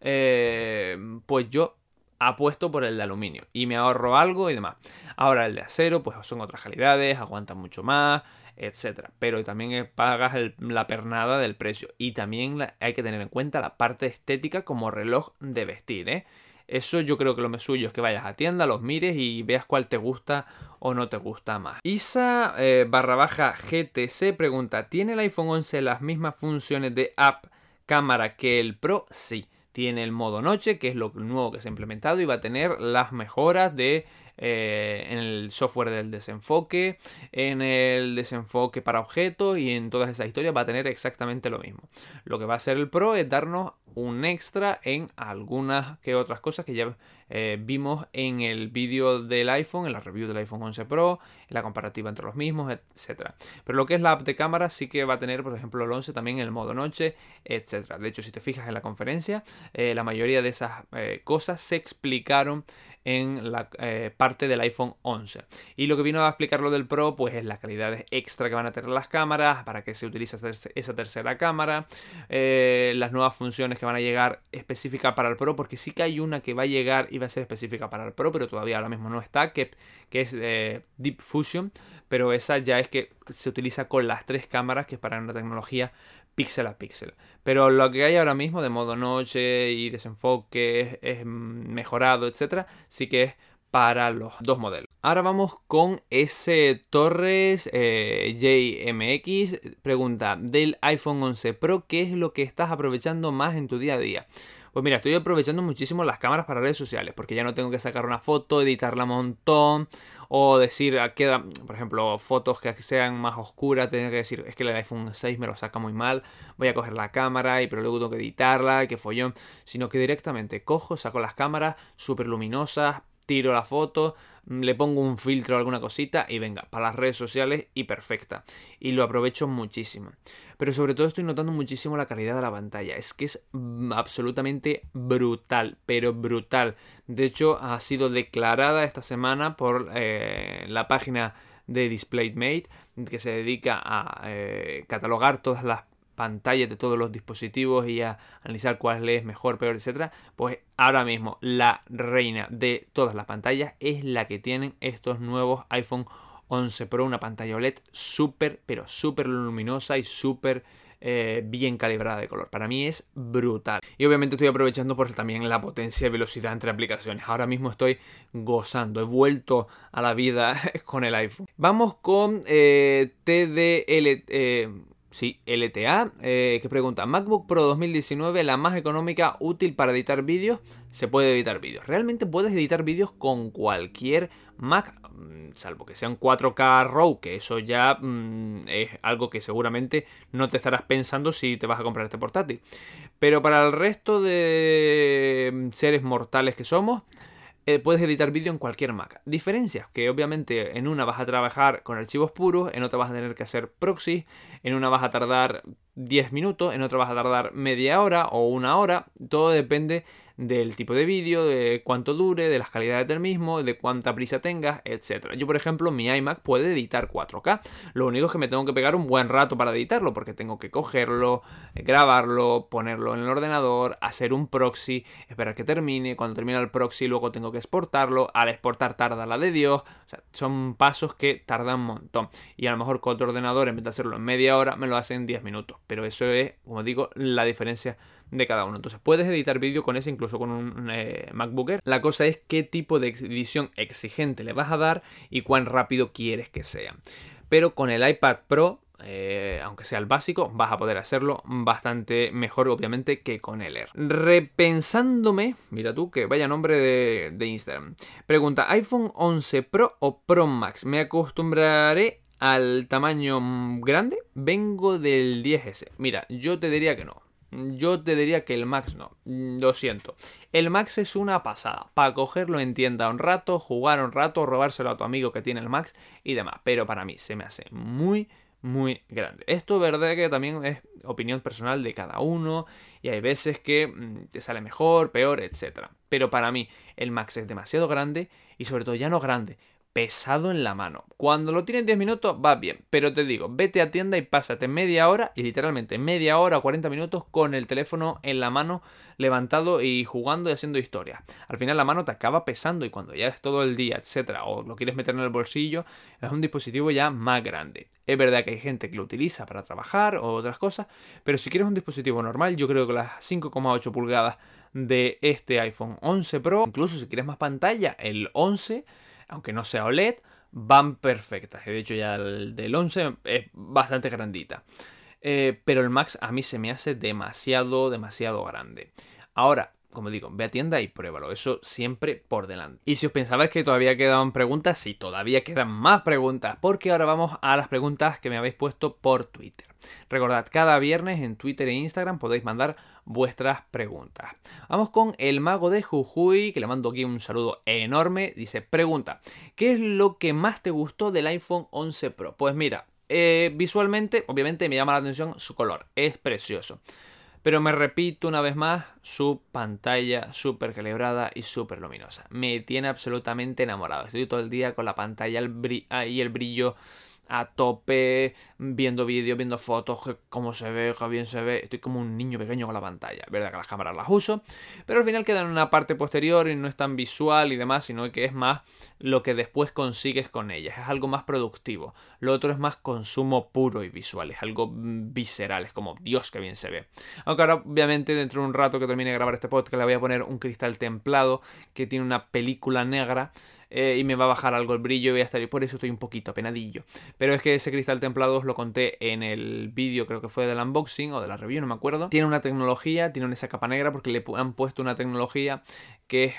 eh, pues yo apuesto por el de aluminio y me ahorro algo y demás. Ahora el de acero, pues son otras calidades, aguanta mucho más, etcétera. Pero también pagas la pernada del precio. Y también hay que tener en cuenta la parte estética como reloj de vestir, ¿eh? Eso yo creo que lo más suyo es que vayas a tienda, los mires y veas cuál te gusta o no te gusta más. Isa eh, barra baja GTC pregunta, ¿tiene el iPhone 11 las mismas funciones de app cámara que el Pro? Sí. Tiene el modo noche, que es lo nuevo que se ha implementado, y va a tener las mejoras de eh, en el software del desenfoque, en el desenfoque para objetos y en todas esas historias va a tener exactamente lo mismo. Lo que va a hacer el Pro es darnos un extra en algunas que otras cosas que ya eh, vimos en el vídeo del iPhone, en la review del iPhone 11 Pro, en la comparativa entre los mismos, etc. Pero lo que es la app de cámara sí que va a tener, por ejemplo, el 11 también en el modo noche, etc. De hecho, si te fijas en la conferencia, eh, la mayoría de esas cosas se explicaron en la eh, parte del iPhone 11. Y lo que vino a explicar lo del Pro, pues es las calidades extra que van a tener las cámaras, para que se utilice esa tercera cámara, eh, las nuevas funciones que van a llegar específicas para el Pro, porque sí que hay una que va a llegar y va a ser específica para el Pro, pero todavía ahora mismo no está, que, que es eh, Deep Fusion, pero esa ya es que se utiliza con las tres cámaras, que es para una tecnología píxel a píxel. Pero lo que hay ahora mismo de modo noche y desenfoque es mejorado, etcétera, sí que es para los dos modelos. Ahora vamos con S. Torres eh, JMX. Pregunta, del iPhone 11 Pro, ¿qué es lo que estás aprovechando más en tu día a día? Pues mira, estoy aprovechando muchísimo las cámaras para redes sociales, porque ya no tengo que sacar una foto, editarla un montón, o decir, ah, queda, por ejemplo, fotos que sean más oscuras, tener que decir, es que el iPhone 6 me lo saca muy mal, voy a coger la cámara y pero luego tengo que editarla, que follón, sino que directamente cojo, saco las cámaras súper luminosas, tiro la foto, le pongo un filtro o alguna cosita y venga, para las redes sociales y perfecta. Y lo aprovecho muchísimo. Pero sobre todo estoy notando muchísimo la calidad de la pantalla. Es que es mm, absolutamente brutal, pero brutal. De hecho, ha sido declarada esta semana por eh, la página de DisplayMate, que se dedica a eh, catalogar todas las pantallas de todos los dispositivos y a analizar cuál es mejor, peor, etcétera, pues ahora mismo la reina de todas las pantallas es la que tienen estos nuevos iPhone 11 Pro, una pantalla OLED súper, pero súper luminosa y súper eh, bien calibrada de color. Para mí es brutal. Y obviamente estoy aprovechando por también la potencia y velocidad entre aplicaciones. Ahora mismo estoy gozando. He vuelto a la vida con el iPhone. Vamos con eh, TDL. Eh, Sí, LTA, eh, que pregunta, MacBook Pro 2019, la más económica, útil para editar vídeos, se puede editar vídeos. Realmente puedes editar vídeos con cualquier Mac, salvo que sean 4K RAW, que eso ya mm, es algo que seguramente no te estarás pensando si te vas a comprar este portátil. Pero para el resto de mm, seres mortales que somos, eh, puedes editar vídeo en cualquier Mac. Diferencias, que obviamente en una vas a trabajar con archivos puros, en otra vas a tener que hacer proxy, en una vas a tardar 10 minutos, en otra vas a tardar media hora o una hora, todo depende del tipo de vídeo, de cuánto dure, de las calidades del mismo, de cuánta prisa tengas, etc. Yo, por ejemplo, mi iMac puede editar 4K. Lo único es que me tengo que pegar un buen rato para editarlo, porque tengo que cogerlo, grabarlo, ponerlo en el ordenador, hacer un proxy, esperar que termine. Cuando termina el proxy, luego tengo que exportarlo. Al exportar tarda la de Dios. O sea, son pasos que tardan un montón. Y a lo mejor con otro ordenador, en vez de hacerlo en media hora, me lo hace en 10 minutos. Pero eso es, como digo, la diferencia de cada uno. Entonces puedes editar vídeo con ese, incluso con un eh, MacBooker. La cosa es qué tipo de edición exigente le vas a dar y cuán rápido quieres que sea. Pero con el iPad Pro eh, aunque sea el básico, vas a poder hacerlo bastante mejor, obviamente, que con el Air. Repensándome, mira tú, que vaya nombre de, de, Instagram. Pregunta: ¿iPhone 11 Pro o Pro Max? Me acostumbraré al tamaño grande. Vengo del 10S. Mira, yo te diría que no. Yo te diría que el Max no, mm, lo siento. El Max es una pasada, para cogerlo en tienda un rato, jugar un rato, robárselo a tu amigo que tiene el Max y demás. Pero para mí se me hace muy, muy grande. Esto verdad que también es opinión personal de cada uno y hay veces que mm, te sale mejor, peor, etc. Pero para mí el Max es demasiado grande y sobre todo ya no grande, pesado en la mano. Cuando lo tienes 10 minutos va bien, pero te digo, vete a tienda y pásate media hora, y literalmente media hora o 40 minutos con el teléfono en la mano levantado y jugando y haciendo historia. Al final la mano te acaba pesando y cuando ya es todo el día, etcétera, o lo quieres meter en el bolsillo, es un dispositivo ya más grande. Es verdad que hay gente que lo utiliza para trabajar o otras cosas, pero si quieres un dispositivo normal, yo creo que las 5,8 pulgadas de este iPhone 11 Pro, incluso si quieres más pantalla, el 11 aunque no sea OLED, van perfectas. De hecho, ya el del 11 es bastante grandita. Eh, pero el Max a mí se me hace demasiado, demasiado grande. Ahora, como digo, ve a tienda y pruébalo. Eso siempre por delante. Y si os pensabais que todavía quedaban preguntas, sí, todavía quedan más preguntas. Porque ahora vamos a las preguntas que me habéis puesto por Twitter. Recordad, cada viernes en Twitter e Instagram podéis mandar vuestras preguntas. Vamos con el mago de Jujuy, que le mando aquí un saludo enorme. Dice, pregunta, ¿qué es lo que más te gustó del iPhone 11 Pro? Pues mira, eh, visualmente, obviamente me llama la atención su color, es precioso. Pero me repito una vez más, su pantalla súper calibrada y súper luminosa. Me tiene absolutamente enamorado. Estoy todo el día con la pantalla y el brillo a tope, viendo vídeos, viendo fotos, cómo se ve, qué bien se ve. Estoy como un niño pequeño con la pantalla. Verdad que las cámaras las uso, pero al final queda en una parte posterior y no es tan visual y demás, sino que es más lo que después consigues con ellas. Es algo más productivo. Lo otro es más consumo puro y visual, es algo visceral, es como Dios que bien se ve. Aunque ahora, obviamente, dentro de un rato que termine de grabar este podcast, le voy a poner un cristal templado que tiene una película negra eh, y me va a bajar algo el brillo y voy a estar y por eso estoy un poquito apenadillo. Pero es que ese cristal templado os lo conté en el vídeo, creo que fue del unboxing o de la review, no me acuerdo. Tiene una tecnología, tiene esa capa negra porque le han puesto una tecnología que es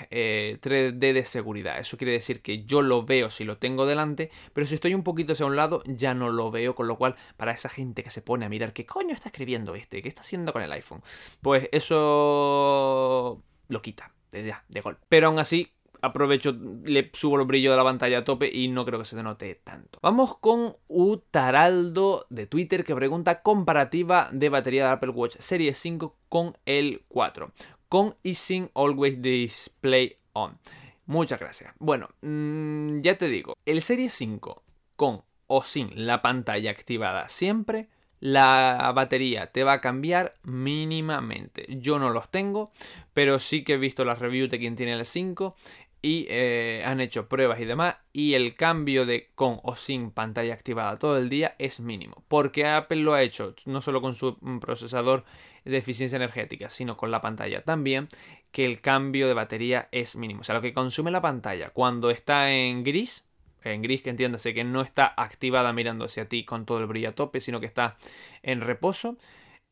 3D eh, de seguridad. Eso quiere decir que yo lo veo si lo tengo delante, pero si estoy un poquito hacia un lado ya no lo veo, con lo cual para esa gente que se pone a mirar qué coño está escribiendo este, qué está haciendo con el iPhone, pues eso lo quita de, de golpe. Pero aún así aprovecho, le subo el brillo de la pantalla a tope y no creo que se denote tanto. Vamos con Utaraldo de Twitter que pregunta comparativa de batería de Apple Watch Series 5 con el 4, con y sin Always Display On. Muchas gracias. Bueno, mm, ya te digo, el Series 5 con o sin la pantalla activada siempre la batería te va a cambiar mínimamente. Yo no los tengo, pero sí que he visto las reviews de quien tiene el 5 y eh, han hecho pruebas y demás y el cambio de con o sin pantalla activada todo el día es mínimo porque Apple lo ha hecho no solo con su mm, procesador de eficiencia energética sino con la pantalla también que el cambio de batería es mínimo. O sea lo que consume la pantalla cuando está en gris en gris que entiéndase que no está activada mirando hacia ti con todo el brillo a tope sino que está en reposo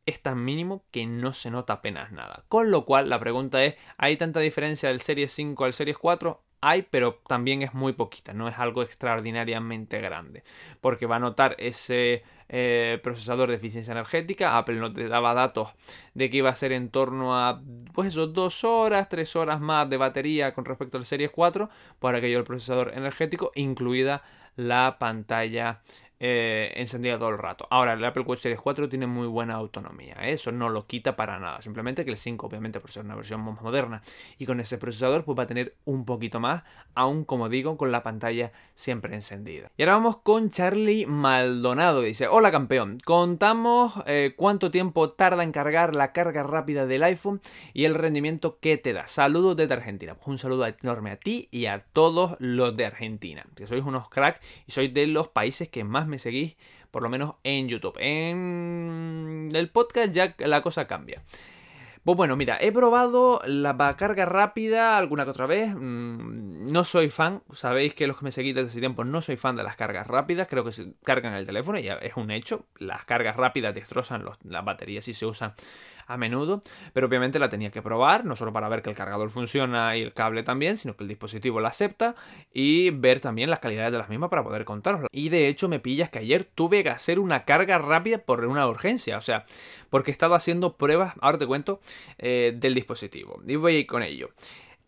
es tan mínimo que no se nota apenas nada. Con lo cual, la pregunta es, ¿hay tanta diferencia del Series 5 al Series 4? Hay, pero también es muy poquita, no es algo extraordinariamente grande. Porque va a notar ese eh, procesador de eficiencia energética. Apple no te daba datos de que iba a ser en torno a, pues eso, dos horas, tres horas más de batería con respecto al Series 4, por aquello el procesador energético, incluida la pantalla eh, encendida todo el rato. Ahora, el Apple Watch Series 4 tiene muy buena autonomía, ¿eh? eso no lo quita para nada. Simplemente que el 5, obviamente, por ser una versión más moderna y con ese procesador, pues va a tener un poquito más, aún como digo, con la pantalla siempre encendida. Y ahora vamos con Charlie Maldonado, dice: Hola campeón, contamos eh, cuánto tiempo tarda en cargar la carga rápida del iPhone y el rendimiento que te da. Saludos desde Argentina. Pues un saludo enorme a ti y a todos los de Argentina, que sois unos cracks y sois de los países que más me seguís, por lo menos en YouTube. En el podcast ya la cosa cambia. Pues bueno, mira, he probado la carga rápida alguna que otra vez. Mm, no soy fan, sabéis que los que me seguís desde ese tiempo no soy fan de las cargas rápidas. Creo que se cargan el teléfono y ya es un hecho. Las cargas rápidas destrozan las baterías si se usan a menudo, pero obviamente la tenía que probar, no solo para ver que el cargador funciona y el cable también, sino que el dispositivo la acepta y ver también las calidades de las mismas para poder contarlo. Y de hecho me pillas que ayer tuve que hacer una carga rápida por una urgencia, o sea, porque he estado haciendo pruebas, ahora te cuento, eh, del dispositivo. Y voy a ir con ello.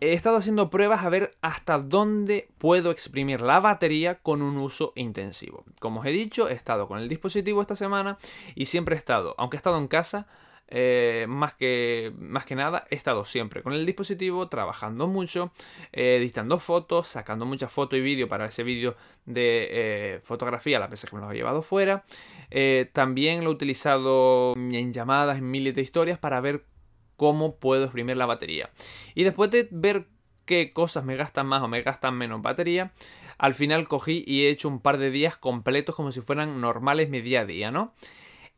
He estado haciendo pruebas a ver hasta dónde puedo exprimir la batería con un uso intensivo. Como os he dicho, he estado con el dispositivo esta semana y siempre he estado, aunque he estado en casa, eh, más, que, más que nada he estado siempre con el dispositivo, trabajando mucho, eh, editando fotos, sacando muchas fotos y vídeo para ese vídeo de eh, fotografía, la pesar que me lo he llevado fuera. también lo he utilizado en llamadas, en miles de historias para ver cómo puedo exprimir la batería. Y después de ver qué cosas me gastan más o me gastan menos batería, al final cogí y he hecho un par de días completos como si fueran normales mi día a día, ¿no?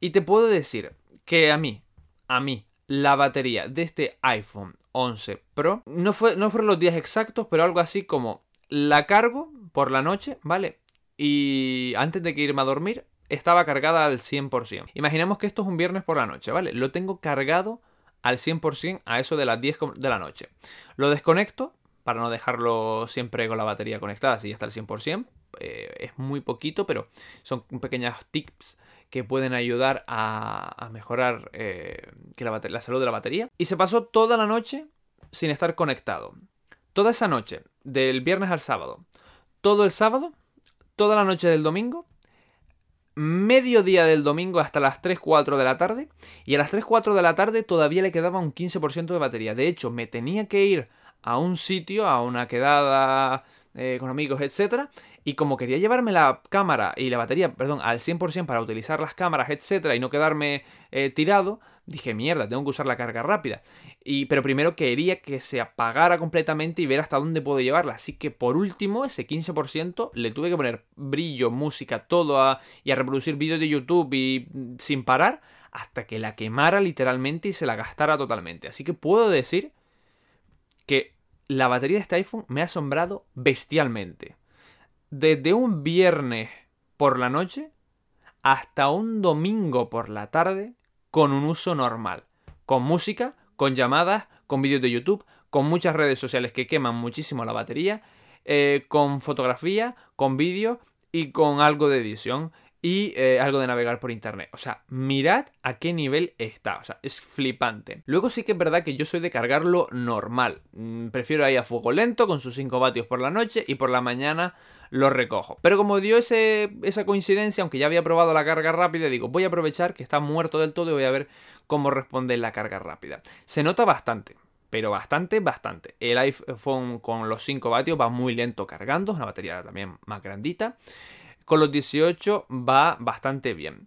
Y te puedo decir que a mí, a mí la batería de este iPhone 11 Pro. No, fue, no fueron los días exactos, pero algo así como la cargo por la noche, ¿vale? Y antes de que irme a dormir, estaba cargada al 100%. Imaginemos que esto es un viernes por la noche, ¿vale? Lo tengo cargado al 100% a eso de las 10 de la noche. Lo desconecto para no dejarlo siempre con la batería conectada, así hasta el 100%. Eh, es muy poquito, pero son pequeños tips que pueden ayudar a, mejorar eh, que la, salud de la batería. Y se pasó toda la noche sin estar conectado. Toda esa noche, del viernes al sábado. Todo el sábado, toda la noche del domingo, mediodía del domingo hasta las 3-4 de la tarde. Y a las 3-4 de la tarde todavía le quedaba un 15% de batería. De hecho, me tenía que ir a un sitio, a una quedada eh, con amigos, etcétera, y como quería llevarme la cámara y la batería, perdón, al 100% para utilizar las cámaras, etcétera, y no quedarme eh, tirado, dije, mierda, tengo que usar la carga rápida. Y, pero primero quería que se apagara completamente y ver hasta dónde puedo llevarla. Así que por último, ese 15% le tuve que poner brillo, música, todo y a reproducir vídeos de YouTube y mm, sin parar hasta que la quemara literalmente y se la gastara totalmente. Así que puedo decir que la batería de este iPhone me ha asombrado bestialmente. Desde un viernes por la noche hasta un domingo por la tarde con un uso normal. Con música, con llamadas, con vídeos de YouTube, con muchas redes sociales que queman muchísimo la batería, eh, con fotografía, con vídeo y con algo de edición y eh, algo de navegar por internet. O sea, mirad a qué nivel está. O sea, es flipante. Luego sí que es verdad que yo soy de cargarlo normal. Mm, prefiero ahí a fuego lento con sus 5 vatios por la noche y por la mañana lo recojo. Pero como dio ese, esa coincidencia, aunque ya había probado la carga rápida, digo, voy a aprovechar que está muerto del todo y voy a ver cómo responde la carga rápida. Se nota bastante. Pero bastante, bastante. El iPhone con los 5 vatios va muy lento cargando, es una batería también más grandita. Con los 18 va bastante bien.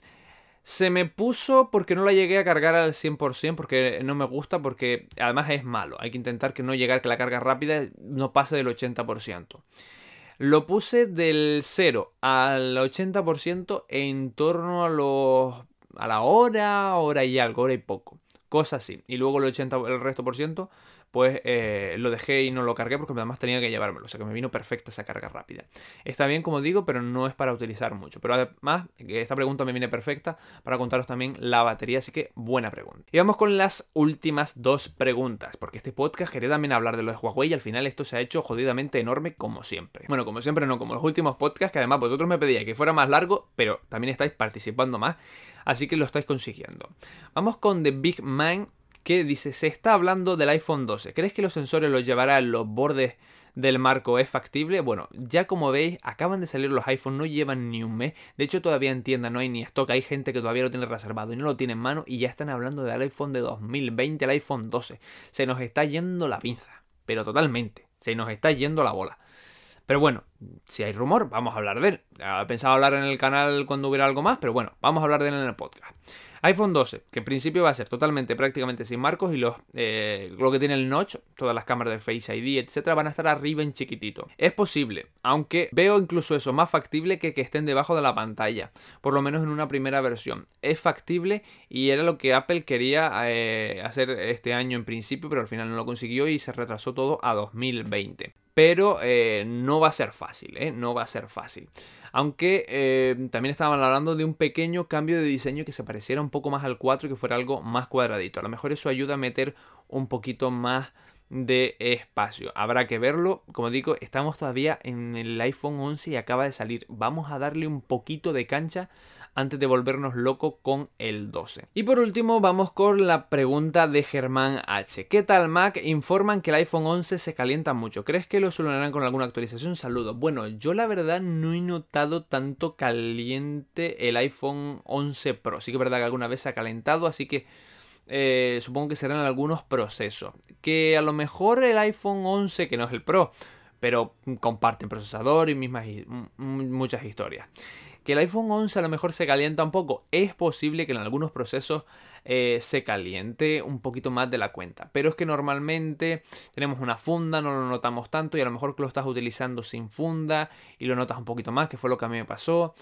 Se me puso porque no la llegué a cargar al 100%, porque no me gusta, porque además es malo. Hay que intentar que no llegar, que la carga rápida no pase del 80%. Lo puse del 0 al 80% en torno a los a la hora, hora y algo, hora y poco. Cosas así. Y luego el 80, el resto por ciento, pues lo dejé y no lo cargué porque además tenía que llevármelo. O sea que me vino perfecta esa carga rápida. Está bien, como digo, pero no es para utilizar mucho. Pero además, esta pregunta me viene perfecta para contaros también la batería. Así que buena pregunta. Y vamos con las últimas dos preguntas. Porque este podcast quería también hablar de lo de Huawei y al final esto se ha hecho jodidamente enorme como siempre. Bueno, como siempre, no como los últimos podcasts que además vosotros me pedíais que fuera más largo, pero también estáis participando más. Así que lo estáis consiguiendo. Vamos con The Big Man que dice, se está hablando del iPhone 12. ¿Crees que los sensores los llevará en los bordes del marco es factible? Bueno, ya como veis, acaban de salir los iPhones, no llevan ni un mes. De hecho, todavía en tienda no hay ni stock. Hay gente que todavía lo tiene reservado y no lo tiene en mano y ya están hablando del iPhone de 2020, el iPhone 12. Se nos está yendo la pinza, pero totalmente. Se nos está yendo la bola. Pero bueno, si hay rumor, vamos a hablar de él. Pensaba hablar en el canal cuando hubiera algo más, pero bueno, vamos a hablar de él en el podcast iPhone 12, que en principio va a ser totalmente, prácticamente sin marcos y los, eh, lo que tiene el notch, todas las cámaras de Face ID, etcétera, van a estar arriba en chiquitito. Es posible, aunque veo incluso eso más factible que que estén debajo de la pantalla, por lo menos en una primera versión. Es factible y era lo que Apple quería eh, hacer este año en principio, pero al final no lo consiguió y se retrasó todo a 2020 pero eh, no va a ser fácil, ¿eh? no va a ser fácil. Aunque eh, también estaban hablando de un pequeño cambio de diseño que se pareciera un poco más al 4 y que fuera algo más cuadradito. A lo mejor eso ayuda a meter un poquito más de espacio. Habrá que verlo. Como digo, estamos todavía en el iPhone 11 y acaba de salir. Vamos a darle un poquito de cancha antes de volvernos loco con el 12. Y por último vamos con la pregunta de Germán H. ¿Qué tal Mac? Informan que el iPhone 11 se calienta mucho. ¿Crees que lo solucionarán con alguna actualización? Saludos. Bueno, yo la verdad no he notado tanto caliente el iPhone 11 Pro. Sí que es verdad que alguna vez se ha calentado, así que... Eh, supongo que serán algunos procesos. Que a lo mejor el iPhone 11, que no es el Pro, pero comparten procesador y mismas muchas historias que el iPhone 11 a lo mejor se calienta un poco. Es posible que en algunos procesos eh, se caliente un poquito más de la cuenta. Pero es que normalmente tenemos una funda, no lo notamos tanto y a lo mejor que lo estás utilizando sin funda y lo notas un poquito más, que fue lo que a mí me pasó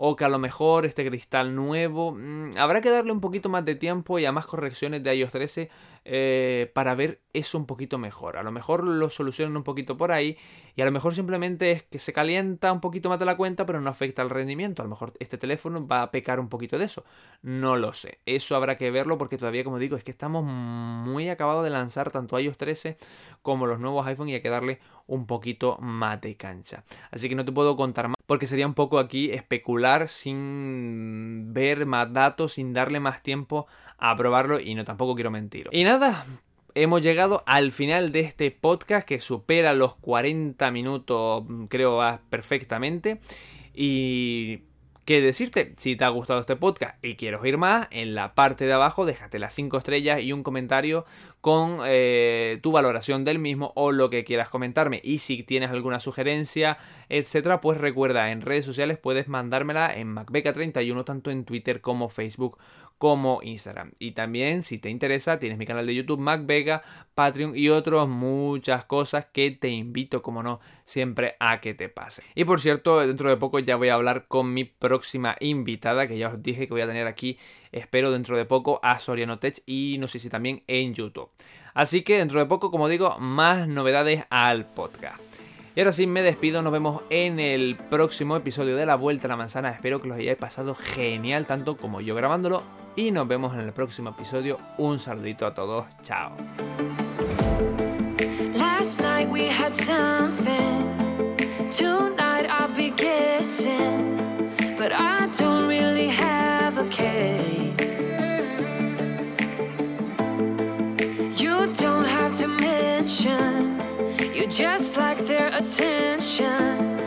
o que a lo mejor este cristal nuevo mm, habrá que darle un poquito más de tiempo y a más correcciones de iOS 13 eh, para ver eso un poquito mejor. A lo mejor lo solucionan un poquito por ahí y a lo mejor simplemente es que se calienta un poquito más de la cuenta pero no afecta al rendimiento. A lo mejor este teléfono va a pecar un poquito de eso. No lo sé. Eso habrá que verlo porque todavía como digo es que estamos muy acabados de lanzar tanto iOS 13 como los nuevos iPhone y hay que darle un poquito más de cancha. Así que no te puedo contar más porque sería un poco aquí especular sin ver más datos, sin darle más tiempo a probarlo y no tampoco quiero mentir. Y nada, hemos llegado al final de este podcast que supera los 40 minutos, creo, perfectamente. Y qué decirte, si te ha gustado este podcast y quieres oír más, en la parte de abajo déjate las 5 estrellas y un comentario con eh, tu valoración del mismo o lo que quieras comentarme. Y si tienes alguna sugerencia, etcétera, pues recuerda, en redes sociales puedes mandármela en MacBeca31, tanto en Twitter como Facebook como Instagram. Y también, si te interesa, tienes mi canal de YouTube, MacVega, Patreon y otras muchas cosas que te invito, como no, siempre a que te pase. Y por cierto, dentro de poco ya voy a hablar con mi próxima invitada, que ya os dije que voy a tener aquí, espero dentro de poco, a Soriano Tech y no sé si también en YouTube. Así que dentro de poco, como digo, más novedades al podcast. Y ahora sí, me despido, nos vemos en el próximo episodio de La Vuelta a la Manzana. Espero que los hayáis pasado genial, tanto como yo grabándolo. Y nos vemos en el próximo episodio. Un saludito a todos, chao. Just like their attention.